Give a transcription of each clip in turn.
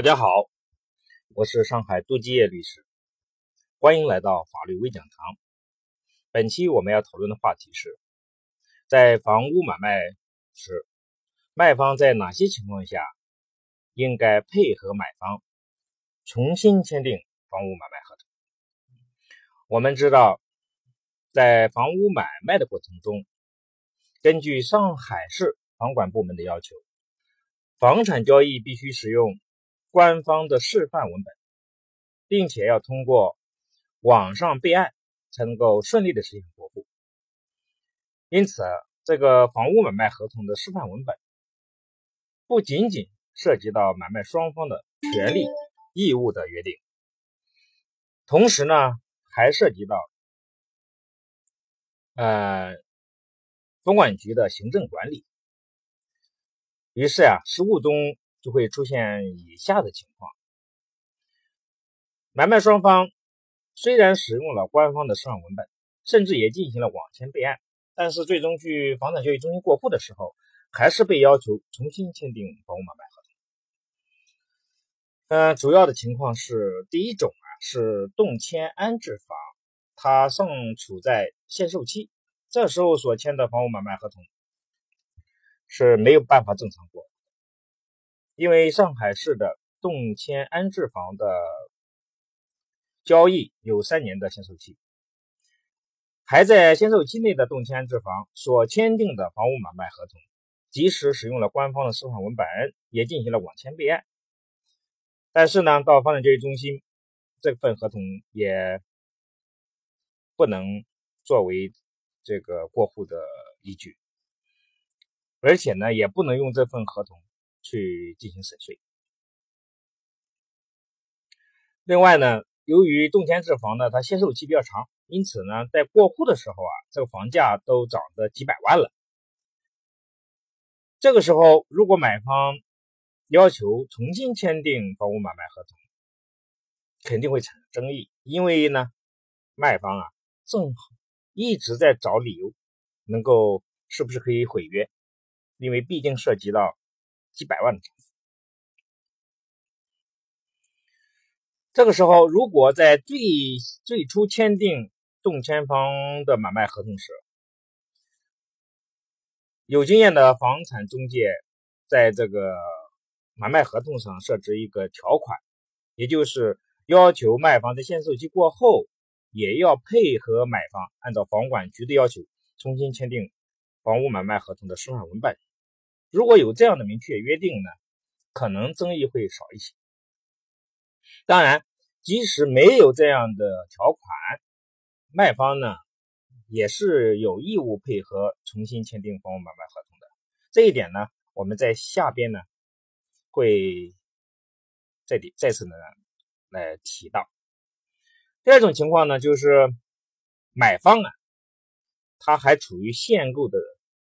大家好，我是上海杜继业律师，欢迎来到法律微讲堂。本期我们要讨论的话题是，在房屋买卖时，卖方在哪些情况下应该配合买方重新签订房屋买卖合同？我们知道，在房屋买卖的过程中，根据上海市房管部门的要求，房产交易必须使用。官方的示范文本，并且要通过网上备案才能够顺利的实现过户。因此，这个房屋买卖合同的示范文本不仅仅涉及到买卖双方的权利义务的约定，同时呢，还涉及到呃房管局的行政管理。于是呀，实务中。就会出现以下的情况：买卖双方虽然使用了官方的示范文本，甚至也进行了网签备案，但是最终去房产交易中心过户的时候，还是被要求重新签订房屋买卖合同。呃，主要的情况是，第一种啊是动迁安置房，它尚处在限售期，这时候所签的房屋买卖合同是没有办法正常过。因为上海市的动迁安置房的交易有三年的限售期，还在限售期内的动迁安置房所签订的房屋买卖合同，即使使用了官方的示范文本，也进行了网签备案，但是呢，到房产交易中心，这份合同也不能作为这个过户的依据，而且呢，也不能用这份合同。去进行审税。另外呢，由于动迁置房呢，它限售期比较长，因此呢，在过户的时候啊，这个房价都涨得几百万了。这个时候，如果买方要求重新签订房屋买卖合同，肯定会产生争议，因为呢，卖方啊，正好一直在找理由，能够是不是可以毁约，因为毕竟涉及到。几百万的账户。这个时候，如果在最最初签订动迁方的买卖合同时，有经验的房产中介在这个买卖合同上设置一个条款，也就是要求卖方在限售期过后，也要配合买方按照房管局的要求重新签订房屋买卖合同的示范文本。如果有这样的明确约定呢，可能争议会少一些。当然，即使没有这样的条款，卖方呢也是有义务配合重新签订房屋买卖合同的。这一点呢，我们在下边呢会再再次呢来提到。第二种情况呢，就是买方啊，他还处于限购的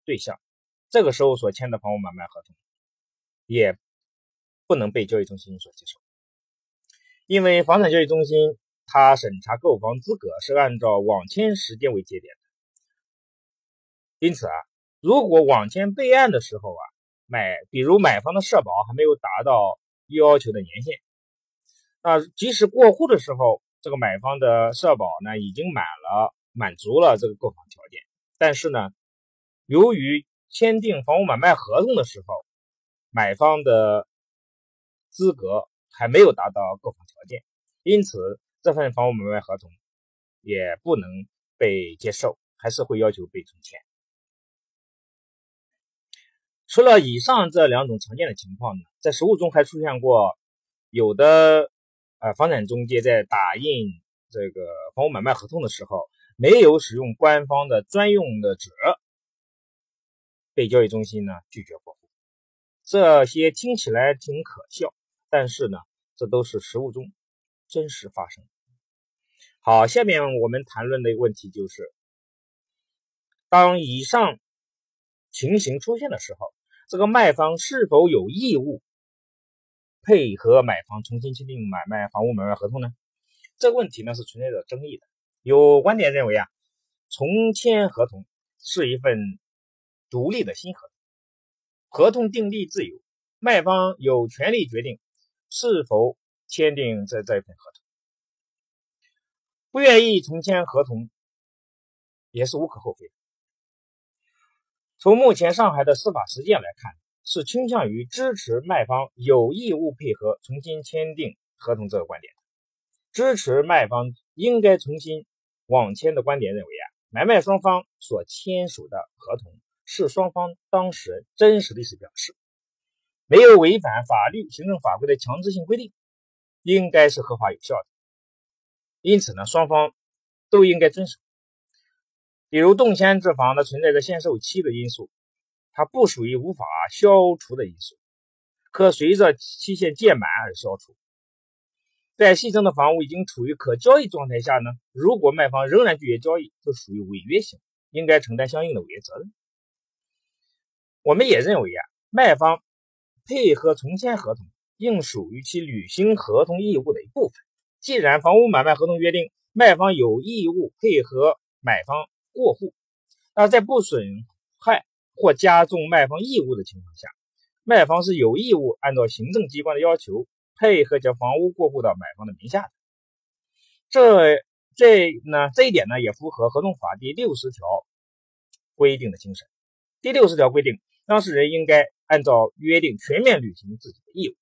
对象。这个时候所签的房屋买卖合同，也不能被交易中心所接受，因为房产交易中心它审查购房资格是按照网签时间为节点的，因此啊，如果网签备案的时候啊，买比如买方的社保还没有达到要求的年限，那即使过户的时候，这个买方的社保呢已经满了，满足了这个购房条件，但是呢，由于签订房屋买卖合同的时候，买方的资格还没有达到购房条件，因此这份房屋买卖合同也不能被接受，还是会要求被重签。除了以上这两种常见的情况呢，在实务中还出现过有的呃房产中介在打印这个房屋买卖合同的时候，没有使用官方的专用的纸。被交易中心呢拒绝过户，这些听起来挺可笑，但是呢，这都是实务中真实发生。好，下面我们谈论的问题就是，当以上情形出现的时候，这个卖方是否有义务配合买方重新签订买卖房屋买卖合同呢？这个问题呢是存在着争议的。有观点认为啊，重签合同是一份。独立的新合同，合同订立自由，卖方有权利决定是否签订这这份合同。不愿意重签合同也是无可厚非。从目前上海的司法实践来看，是倾向于支持卖方有义务配合重新签订合同这个观点的。支持卖方应该重新网签的观点认为啊，买卖双方所签署的合同是双方当事人真实的意思表示，没有违反法律、行政法规的强制性规定，应该是合法有效的。因此呢，双方都应该遵守。比如动迁之房呢，存在着限售期的因素，它不属于无法消除的因素，可随着期限届满而消除。在新增的房屋已经处于可交易状态下呢，如果卖方仍然拒绝交易，就属于违约行为，应该承担相应的违约责任。我们也认为啊，卖方配合重签合同，应属于其履行合同义务的一部分。既然房屋买卖合同约定，卖方有义务配合买方。过户，那在不损害或加重卖方义务的情况下，卖方是有义务按照行政机关的要求配合将房屋过户到买方的名下的。这这呢这一点呢也符合合同法第六十条规定的精神。第六十条规定，当事人应该按照约定全面履行自己的义务。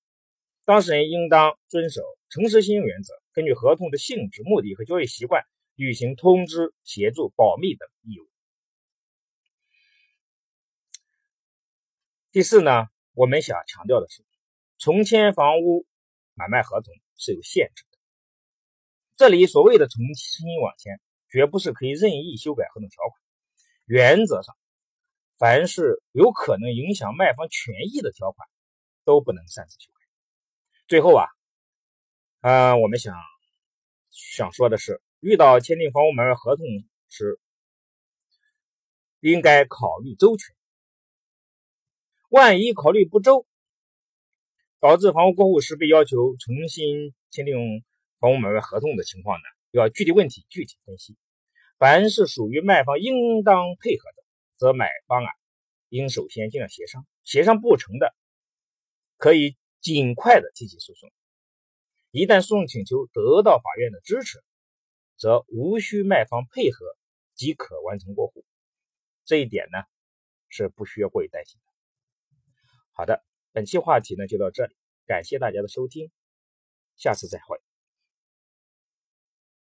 当事人应当遵守诚实信用原则，根据合同的性质、目的和交易习惯。履行通知、协助、保密等义务。第四呢，我们想强调的是，重签房屋买卖合同是有限制的。这里所谓的重新网签，绝不是可以任意修改合同条款。原则上，凡是有可能影响卖方权益的条款，都不能擅自修改。最后啊，呃，我们想想说的是。遇到签订房屋买卖合同时，应该考虑周全。万一考虑不周，导致房屋过户时被要求重新签订房屋买卖合同的情况呢？要具体问题具体分析。凡是属于卖方应当配合的，则买方啊应首先尽量协商，协商不成的，可以尽快的提起诉讼。一旦诉讼请求得到法院的支持。则无需卖方配合即可完成过户，这一点呢是不需要过于担心的。好的，本期话题呢就到这里，感谢大家的收听，下次再会。